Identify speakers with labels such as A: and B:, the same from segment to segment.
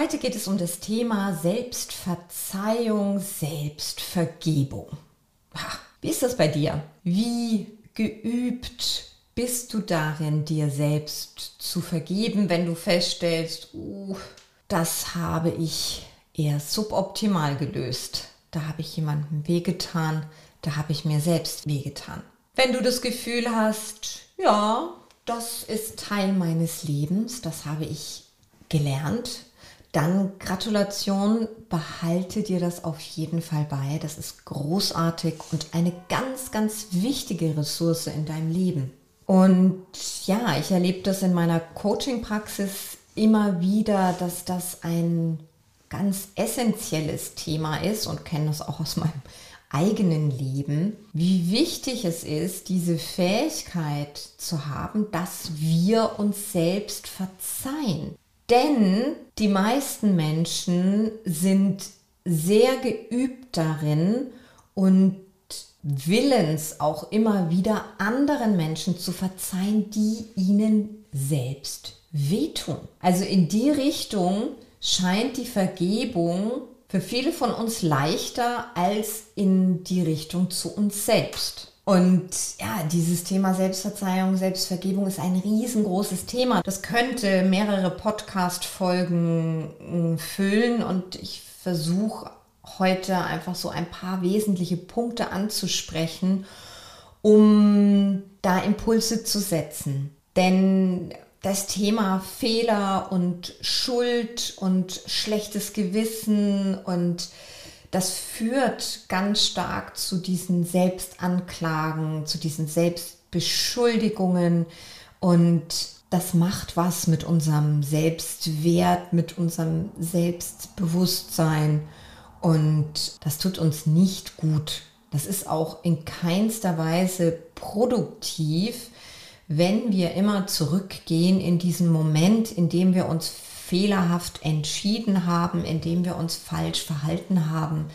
A: Heute geht es um das Thema Selbstverzeihung, Selbstvergebung. Wie ist das bei dir? Wie geübt bist du darin, dir selbst zu vergeben, wenn du feststellst, uh, das habe ich eher suboptimal gelöst. Da habe ich jemandem wehgetan, da habe ich mir selbst wehgetan. Wenn du das Gefühl hast, ja, das ist Teil meines Lebens, das habe ich gelernt, dann Gratulation, behalte dir das auf jeden Fall bei. Das ist großartig und eine ganz, ganz wichtige Ressource in deinem Leben. Und ja, ich erlebe das in meiner Coaching-Praxis immer wieder, dass das ein ganz essentielles Thema ist und kenne das auch aus meinem eigenen Leben, wie wichtig es ist, diese Fähigkeit zu haben, dass wir uns selbst verzeihen. Denn die meisten Menschen sind sehr geübt darin und willens auch immer wieder anderen Menschen zu verzeihen, die ihnen selbst wehtun. Also in die Richtung scheint die Vergebung für viele von uns leichter als in die Richtung zu uns selbst. Und ja, dieses Thema Selbstverzeihung, Selbstvergebung ist ein riesengroßes Thema. Das könnte mehrere Podcast-Folgen hm, füllen und ich versuche heute einfach so ein paar wesentliche Punkte anzusprechen, um da Impulse zu setzen. Denn das Thema Fehler und Schuld und schlechtes Gewissen und das führt ganz stark zu diesen Selbstanklagen, zu diesen Selbstbeschuldigungen und das macht was mit unserem Selbstwert, mit unserem Selbstbewusstsein und das tut uns nicht gut. Das ist auch in keinster Weise produktiv, wenn wir immer zurückgehen in diesen Moment, in dem wir uns fehlerhaft entschieden haben, indem wir uns falsch verhalten haben.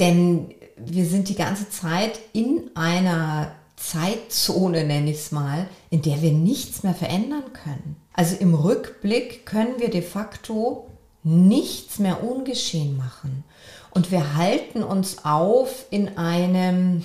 A: Denn wir sind die ganze Zeit in einer Zeitzone, nenne ich es mal, in der wir nichts mehr verändern können. Also im Rückblick können wir de facto nichts mehr ungeschehen machen. Und wir halten uns auf in einem,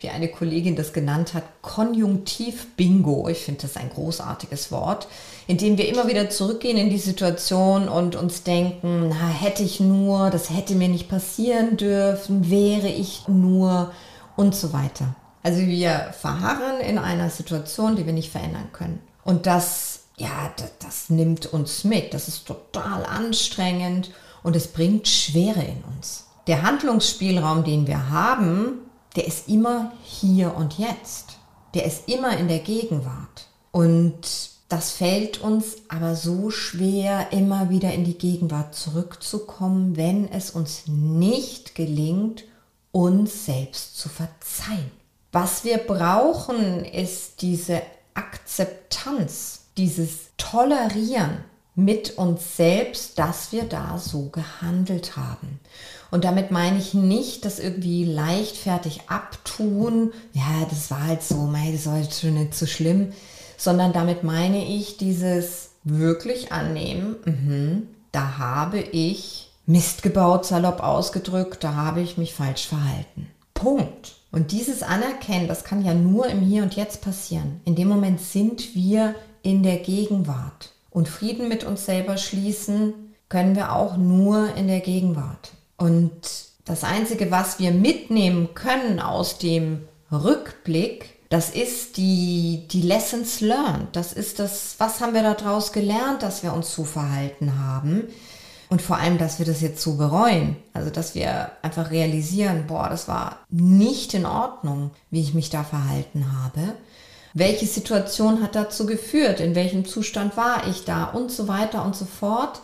A: wie eine Kollegin das genannt hat, Konjunktiv-Bingo. Ich finde das ein großartiges Wort, in dem wir immer wieder zurückgehen in die Situation und uns denken, na, hätte ich nur, das hätte mir nicht passieren dürfen, wäre ich nur und so weiter. Also wir verharren in einer Situation, die wir nicht verändern können. Und das, ja, das, das nimmt uns mit. Das ist total anstrengend und es bringt Schwere in uns. Der Handlungsspielraum, den wir haben, der ist immer hier und jetzt. Der ist immer in der Gegenwart. Und das fällt uns aber so schwer, immer wieder in die Gegenwart zurückzukommen, wenn es uns nicht gelingt, uns selbst zu verzeihen. Was wir brauchen, ist diese Akzeptanz, dieses Tolerieren mit uns selbst, dass wir da so gehandelt haben. Und damit meine ich nicht, das irgendwie leichtfertig abtun, ja, das war halt so, mei, das war halt schon nicht so schlimm, sondern damit meine ich dieses wirklich annehmen, mh, da habe ich Mist gebaut, salopp ausgedrückt, da habe ich mich falsch verhalten. Punkt. Und dieses Anerkennen, das kann ja nur im Hier und Jetzt passieren. In dem Moment sind wir in der Gegenwart und Frieden mit uns selber schließen, können wir auch nur in der Gegenwart. Und das Einzige, was wir mitnehmen können aus dem Rückblick, das ist die, die Lessons learned. Das ist das, was haben wir daraus gelernt, dass wir uns so verhalten haben. Und vor allem, dass wir das jetzt so bereuen. Also, dass wir einfach realisieren, boah, das war nicht in Ordnung, wie ich mich da verhalten habe welche Situation hat dazu geführt, in welchem Zustand war ich da und so weiter und so fort.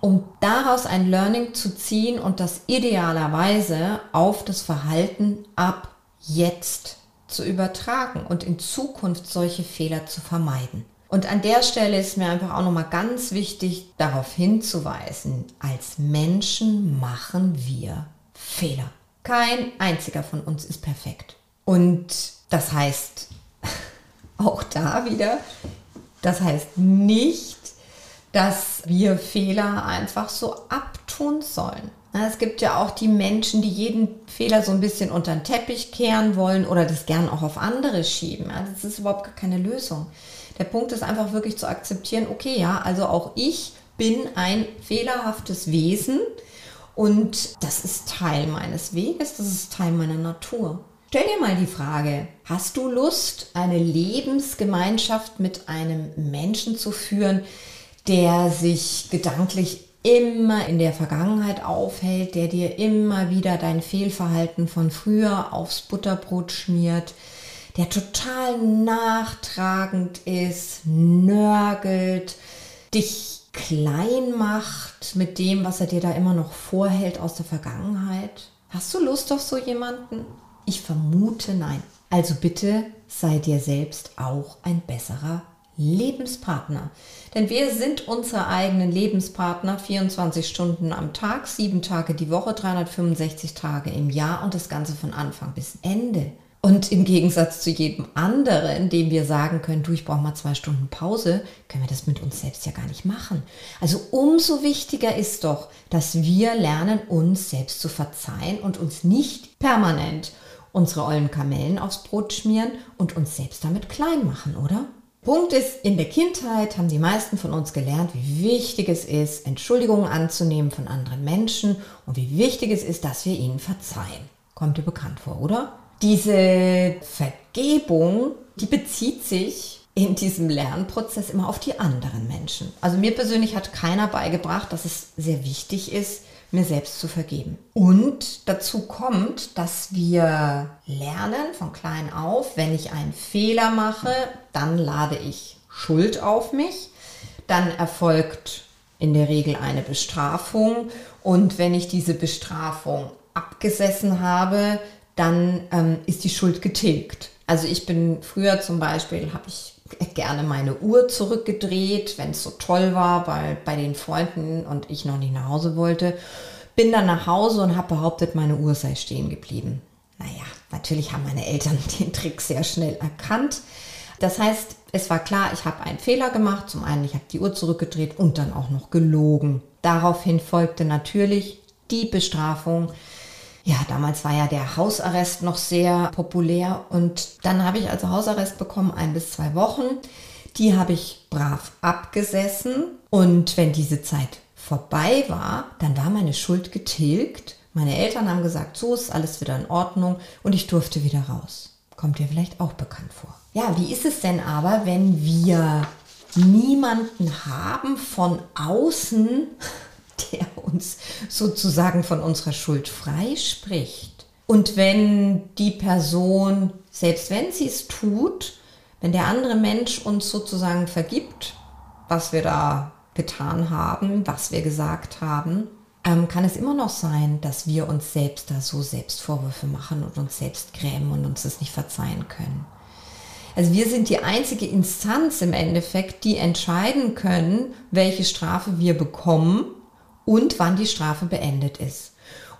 A: Um daraus ein Learning zu ziehen und das idealerweise auf das Verhalten ab jetzt zu übertragen und in Zukunft solche Fehler zu vermeiden. Und an der Stelle ist mir einfach auch nochmal ganz wichtig, darauf hinzuweisen, als Menschen machen wir Fehler. Kein einziger von uns ist perfekt. Und das heißt, auch da wieder, das heißt nicht, dass wir Fehler einfach so abtun sollen. Es gibt ja auch die Menschen, die jeden Fehler so ein bisschen unter den Teppich kehren wollen oder das gern auch auf andere schieben. Das ist überhaupt gar keine Lösung. Der Punkt ist einfach wirklich zu akzeptieren, okay, ja, also auch ich bin ein fehlerhaftes Wesen und das ist Teil meines Weges, das ist Teil meiner Natur. Stell dir mal die Frage, hast du Lust, eine Lebensgemeinschaft mit einem Menschen zu führen, der sich gedanklich immer in der Vergangenheit aufhält, der dir immer wieder dein Fehlverhalten von früher aufs Butterbrot schmiert, der total nachtragend ist, nörgelt, dich klein macht mit dem, was er dir da immer noch vorhält aus der Vergangenheit? Hast du Lust auf so jemanden? Ich vermute nein. Also bitte sei dir selbst auch ein besserer Lebenspartner. Denn wir sind unsere eigenen Lebenspartner 24 Stunden am Tag, sieben Tage die Woche, 365 Tage im Jahr und das Ganze von Anfang bis Ende. Und im Gegensatz zu jedem anderen, dem wir sagen können, du, ich brauche mal zwei Stunden Pause, können wir das mit uns selbst ja gar nicht machen. Also umso wichtiger ist doch, dass wir lernen, uns selbst zu verzeihen und uns nicht permanent unsere ollen Kamellen aufs Brot schmieren und uns selbst damit klein machen, oder? Punkt ist, in der Kindheit haben die meisten von uns gelernt, wie wichtig es ist, Entschuldigungen anzunehmen von anderen Menschen und wie wichtig es ist, dass wir ihnen verzeihen. Kommt dir bekannt vor, oder? Diese Vergebung, die bezieht sich in diesem Lernprozess immer auf die anderen Menschen. Also mir persönlich hat keiner beigebracht, dass es sehr wichtig ist, mir selbst zu vergeben. Und dazu kommt, dass wir lernen von klein auf, wenn ich einen Fehler mache, dann lade ich Schuld auf mich. Dann erfolgt in der Regel eine Bestrafung. Und wenn ich diese Bestrafung abgesessen habe, dann ähm, ist die Schuld getilgt. Also ich bin früher zum Beispiel, habe ich gerne meine Uhr zurückgedreht, wenn es so toll war bei, bei den Freunden und ich noch nicht nach Hause wollte. Bin dann nach Hause und habe behauptet, meine Uhr sei stehen geblieben. Naja, natürlich haben meine Eltern den Trick sehr schnell erkannt. Das heißt, es war klar, ich habe einen Fehler gemacht. Zum einen, ich habe die Uhr zurückgedreht und dann auch noch gelogen. Daraufhin folgte natürlich die Bestrafung, ja, damals war ja der Hausarrest noch sehr populär und dann habe ich also Hausarrest bekommen, ein bis zwei Wochen. Die habe ich brav abgesessen und wenn diese Zeit vorbei war, dann war meine Schuld getilgt. Meine Eltern haben gesagt, so ist alles wieder in Ordnung und ich durfte wieder raus. Kommt dir vielleicht auch bekannt vor. Ja, wie ist es denn aber, wenn wir niemanden haben von außen, der uns sozusagen von unserer Schuld freispricht. Und wenn die Person, selbst wenn sie es tut, wenn der andere Mensch uns sozusagen vergibt, was wir da getan haben, was wir gesagt haben, ähm, kann es immer noch sein, dass wir uns selbst da so Selbstvorwürfe machen und uns selbst grämen und uns das nicht verzeihen können. Also wir sind die einzige Instanz im Endeffekt, die entscheiden können, welche Strafe wir bekommen und wann die Strafe beendet ist.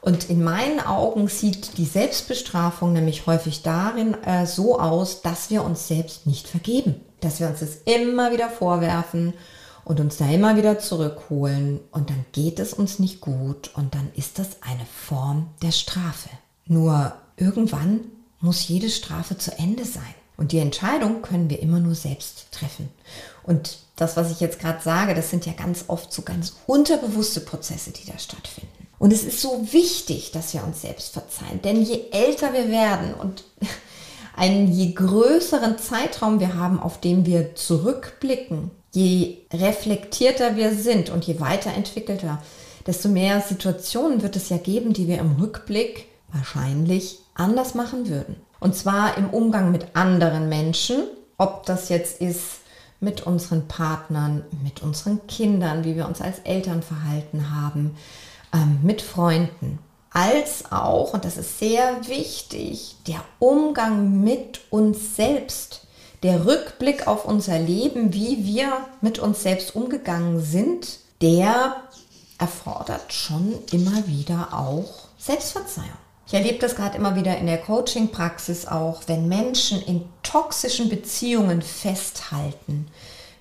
A: Und in meinen Augen sieht die Selbstbestrafung nämlich häufig darin äh, so aus, dass wir uns selbst nicht vergeben, dass wir uns das immer wieder vorwerfen und uns da immer wieder zurückholen und dann geht es uns nicht gut und dann ist das eine Form der Strafe. Nur irgendwann muss jede Strafe zu Ende sein. Und die Entscheidung können wir immer nur selbst treffen. Und das, was ich jetzt gerade sage, das sind ja ganz oft so ganz unterbewusste Prozesse, die da stattfinden. Und es ist so wichtig, dass wir uns selbst verzeihen. Denn je älter wir werden und einen je größeren Zeitraum wir haben, auf dem wir zurückblicken, je reflektierter wir sind und je weiterentwickelter, desto mehr Situationen wird es ja geben, die wir im Rückblick wahrscheinlich anders machen würden. Und zwar im Umgang mit anderen Menschen, ob das jetzt ist mit unseren Partnern, mit unseren Kindern, wie wir uns als Eltern verhalten haben, ähm, mit Freunden, als auch, und das ist sehr wichtig, der Umgang mit uns selbst, der Rückblick auf unser Leben, wie wir mit uns selbst umgegangen sind, der erfordert schon immer wieder auch Selbstverzeihung. Ich erlebe das gerade immer wieder in der Coaching-Praxis auch, wenn Menschen in toxischen Beziehungen festhalten,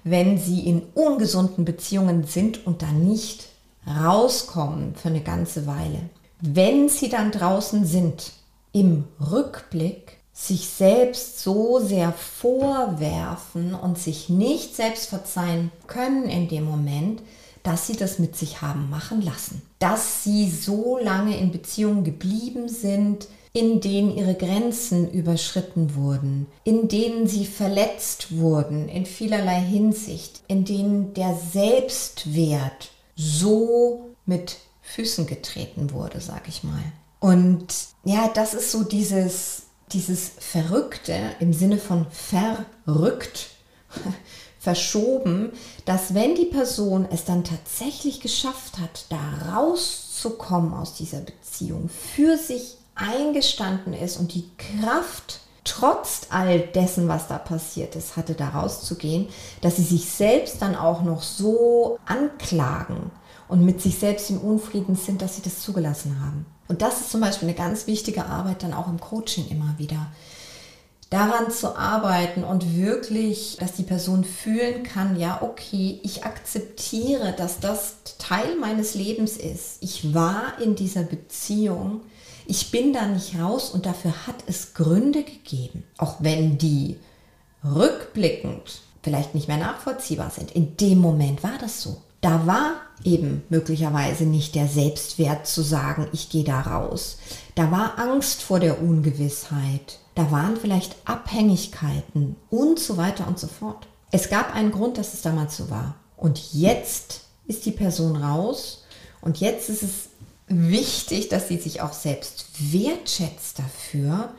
A: wenn sie in ungesunden Beziehungen sind und da nicht rauskommen für eine ganze Weile. Wenn sie dann draußen sind, im Rückblick sich selbst so sehr vorwerfen und sich nicht selbst verzeihen können in dem Moment, dass sie das mit sich haben machen lassen. Dass sie so lange in Beziehungen geblieben sind, in denen ihre Grenzen überschritten wurden, in denen sie verletzt wurden in vielerlei Hinsicht, in denen der Selbstwert so mit Füßen getreten wurde, sag ich mal. Und ja, das ist so dieses, dieses Verrückte im Sinne von verrückt, verschoben, dass wenn die Person es dann tatsächlich geschafft hat, da rauszukommen aus dieser Beziehung, für sich eingestanden ist und die Kraft trotz all dessen, was da passiert ist, hatte da rauszugehen, dass sie sich selbst dann auch noch so anklagen und mit sich selbst im Unfrieden sind, dass sie das zugelassen haben. Und das ist zum Beispiel eine ganz wichtige Arbeit dann auch im Coaching immer wieder daran zu arbeiten und wirklich, dass die Person fühlen kann, ja, okay, ich akzeptiere, dass das Teil meines Lebens ist. Ich war in dieser Beziehung, ich bin da nicht raus und dafür hat es Gründe gegeben, auch wenn die rückblickend vielleicht nicht mehr nachvollziehbar sind. In dem Moment war das so. Da war eben möglicherweise nicht der Selbstwert zu sagen, ich gehe da raus. Da war Angst vor der Ungewissheit da waren vielleicht Abhängigkeiten und so weiter und so fort. Es gab einen Grund, dass es damals so war. Und jetzt ist die Person raus und jetzt ist es wichtig, dass sie sich auch selbst wertschätzt dafür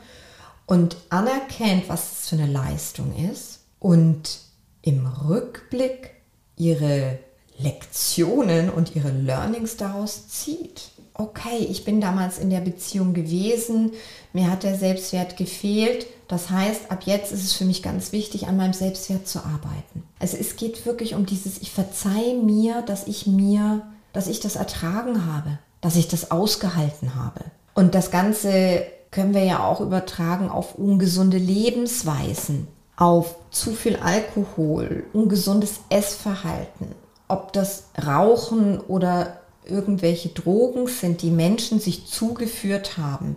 A: und anerkennt, was es für eine Leistung ist und im Rückblick ihre Lektionen und ihre Learnings daraus zieht okay, ich bin damals in der Beziehung gewesen, mir hat der Selbstwert gefehlt. Das heißt, ab jetzt ist es für mich ganz wichtig, an meinem Selbstwert zu arbeiten. Also es geht wirklich um dieses, ich verzeihe mir, dass ich mir, dass ich das ertragen habe, dass ich das ausgehalten habe. Und das Ganze können wir ja auch übertragen auf ungesunde Lebensweisen, auf zu viel Alkohol, ungesundes Essverhalten, ob das Rauchen oder irgendwelche Drogen sind, die Menschen sich zugeführt haben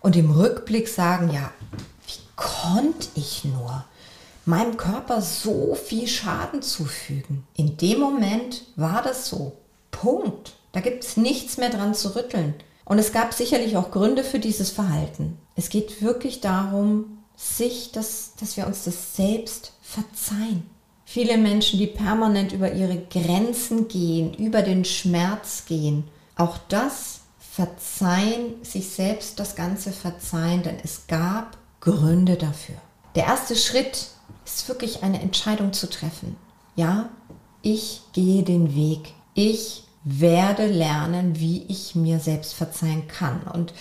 A: und im Rückblick sagen, ja, wie konnte ich nur meinem Körper so viel Schaden zufügen? In dem Moment war das so. Punkt. Da gibt es nichts mehr dran zu rütteln. Und es gab sicherlich auch Gründe für dieses Verhalten. Es geht wirklich darum, sich das, dass wir uns das selbst verzeihen. Viele Menschen, die permanent über ihre Grenzen gehen, über den Schmerz gehen. Auch das verzeihen, sich selbst das Ganze verzeihen, denn es gab Gründe dafür. Der erste Schritt ist wirklich eine Entscheidung zu treffen. Ja, ich gehe den Weg. Ich werde lernen, wie ich mir selbst verzeihen kann. Und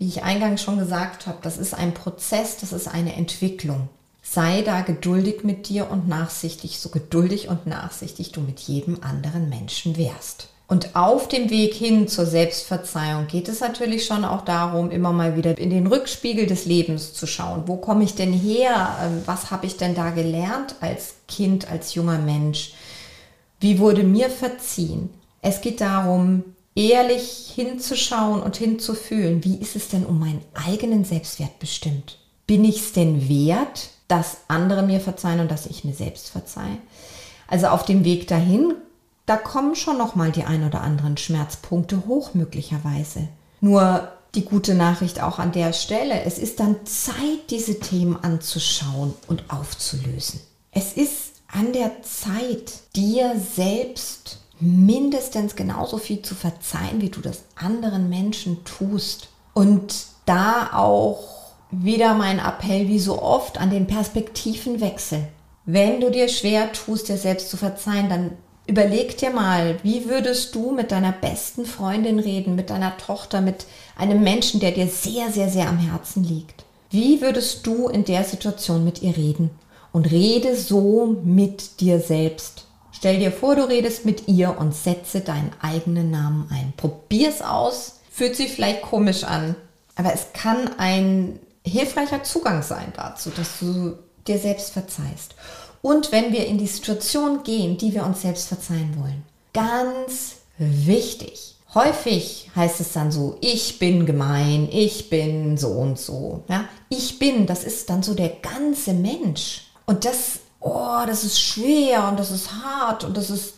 A: wie ich eingangs schon gesagt habe, das ist ein Prozess, das ist eine Entwicklung. Sei da geduldig mit dir und nachsichtig, so geduldig und nachsichtig du mit jedem anderen Menschen wärst. Und auf dem Weg hin zur Selbstverzeihung geht es natürlich schon auch darum, immer mal wieder in den Rückspiegel des Lebens zu schauen. Wo komme ich denn her? Ähm, was habe ich denn da gelernt als Kind, als junger Mensch? Wie wurde mir verziehen? Es geht darum, ehrlich hinzuschauen und hinzufühlen, wie ist es denn um meinen eigenen Selbstwert bestimmt? Bin ich es denn wert, dass andere mir verzeihen und dass ich mir selbst verzeihe. Also auf dem Weg dahin, da kommen schon noch mal die ein oder anderen Schmerzpunkte hoch möglicherweise. Nur die gute Nachricht auch an der Stelle, es ist dann Zeit, diese Themen anzuschauen und aufzulösen. Es ist an der Zeit, dir selbst mindestens genauso viel zu verzeihen, wie du das anderen Menschen tust. Und da auch wieder mein Appell, wie so oft, an den Perspektivenwechsel. Wenn du dir schwer tust, dir selbst zu verzeihen, dann überleg dir mal, wie würdest du mit deiner besten Freundin reden, mit deiner Tochter, mit einem Menschen, der dir sehr, sehr, sehr am Herzen liegt. Wie würdest du in der Situation mit ihr reden? Und rede so mit dir selbst. Stell dir vor, du redest mit ihr und setze deinen eigenen Namen ein. Probier's aus. Fühlt sich vielleicht komisch an, aber es kann ein hilfreicher Zugang sein dazu, dass du dir selbst verzeihst. Und wenn wir in die Situation gehen, die wir uns selbst verzeihen wollen, ganz wichtig. Häufig heißt es dann so, ich bin gemein, ich bin so und so. Ja? Ich bin, das ist dann so der ganze Mensch. Und das, oh, das ist schwer und das ist hart und das ist,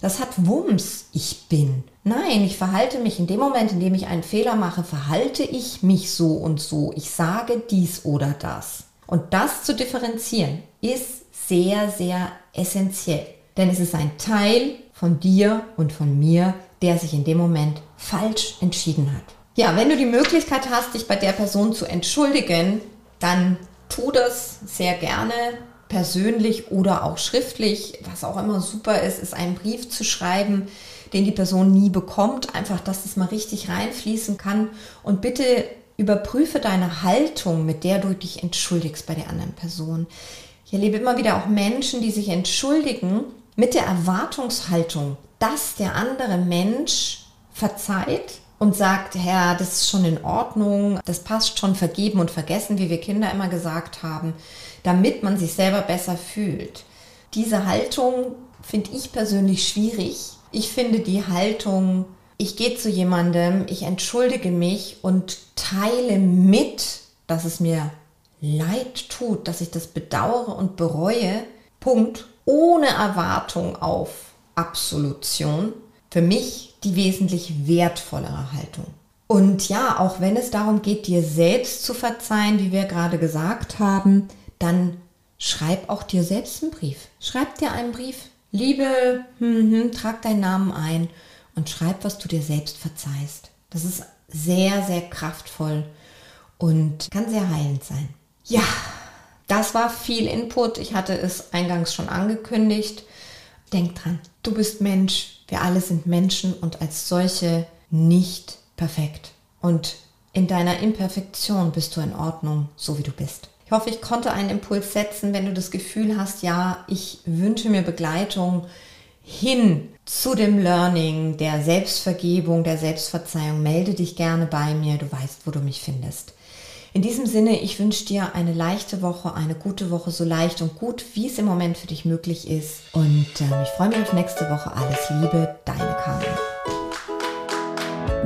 A: das hat Wumms. Ich bin. Nein, ich verhalte mich in dem Moment, in dem ich einen Fehler mache, verhalte ich mich so und so. Ich sage dies oder das. Und das zu differenzieren ist sehr, sehr essentiell. Denn es ist ein Teil von dir und von mir, der sich in dem Moment falsch entschieden hat. Ja, wenn du die Möglichkeit hast, dich bei der Person zu entschuldigen, dann tu das sehr gerne persönlich oder auch schriftlich. Was auch immer super ist, ist einen Brief zu schreiben, den die Person nie bekommt. Einfach, dass es mal richtig reinfließen kann. Und bitte überprüfe deine Haltung, mit der du dich entschuldigst bei der anderen Person. Ich erlebe immer wieder auch Menschen, die sich entschuldigen mit der Erwartungshaltung, dass der andere Mensch verzeiht und sagt, Herr, das ist schon in Ordnung, das passt schon, vergeben und vergessen, wie wir Kinder immer gesagt haben, damit man sich selber besser fühlt. Diese Haltung finde ich persönlich schwierig. Ich finde die Haltung, ich gehe zu jemandem, ich entschuldige mich und teile mit, dass es mir leid tut, dass ich das bedauere und bereue, Punkt, ohne Erwartung auf Absolution, für mich die wesentlich wertvollere Haltung. Und ja, auch wenn es darum geht, dir selbst zu verzeihen, wie wir gerade gesagt haben, dann schreib auch dir selbst einen Brief. Schreib dir einen Brief. Liebe, hm, hm, trag deinen Namen ein und schreib, was du dir selbst verzeihst. Das ist sehr, sehr kraftvoll und kann sehr heilend sein. Ja, das war viel Input. Ich hatte es eingangs schon angekündigt. Denk dran, du bist Mensch. Wir alle sind Menschen und als solche nicht perfekt. Und in deiner Imperfektion bist du in Ordnung, so wie du bist. Ich hoffe, ich konnte einen Impuls setzen, wenn du das Gefühl hast, ja, ich wünsche mir Begleitung hin zu dem Learning der Selbstvergebung, der Selbstverzeihung, melde dich gerne bei mir. Du weißt, wo du mich findest. In diesem Sinne, ich wünsche dir eine leichte Woche, eine gute Woche, so leicht und gut, wie es im Moment für dich möglich ist. Und äh, ich freue mich auf nächste Woche. Alles Liebe, deine Karin.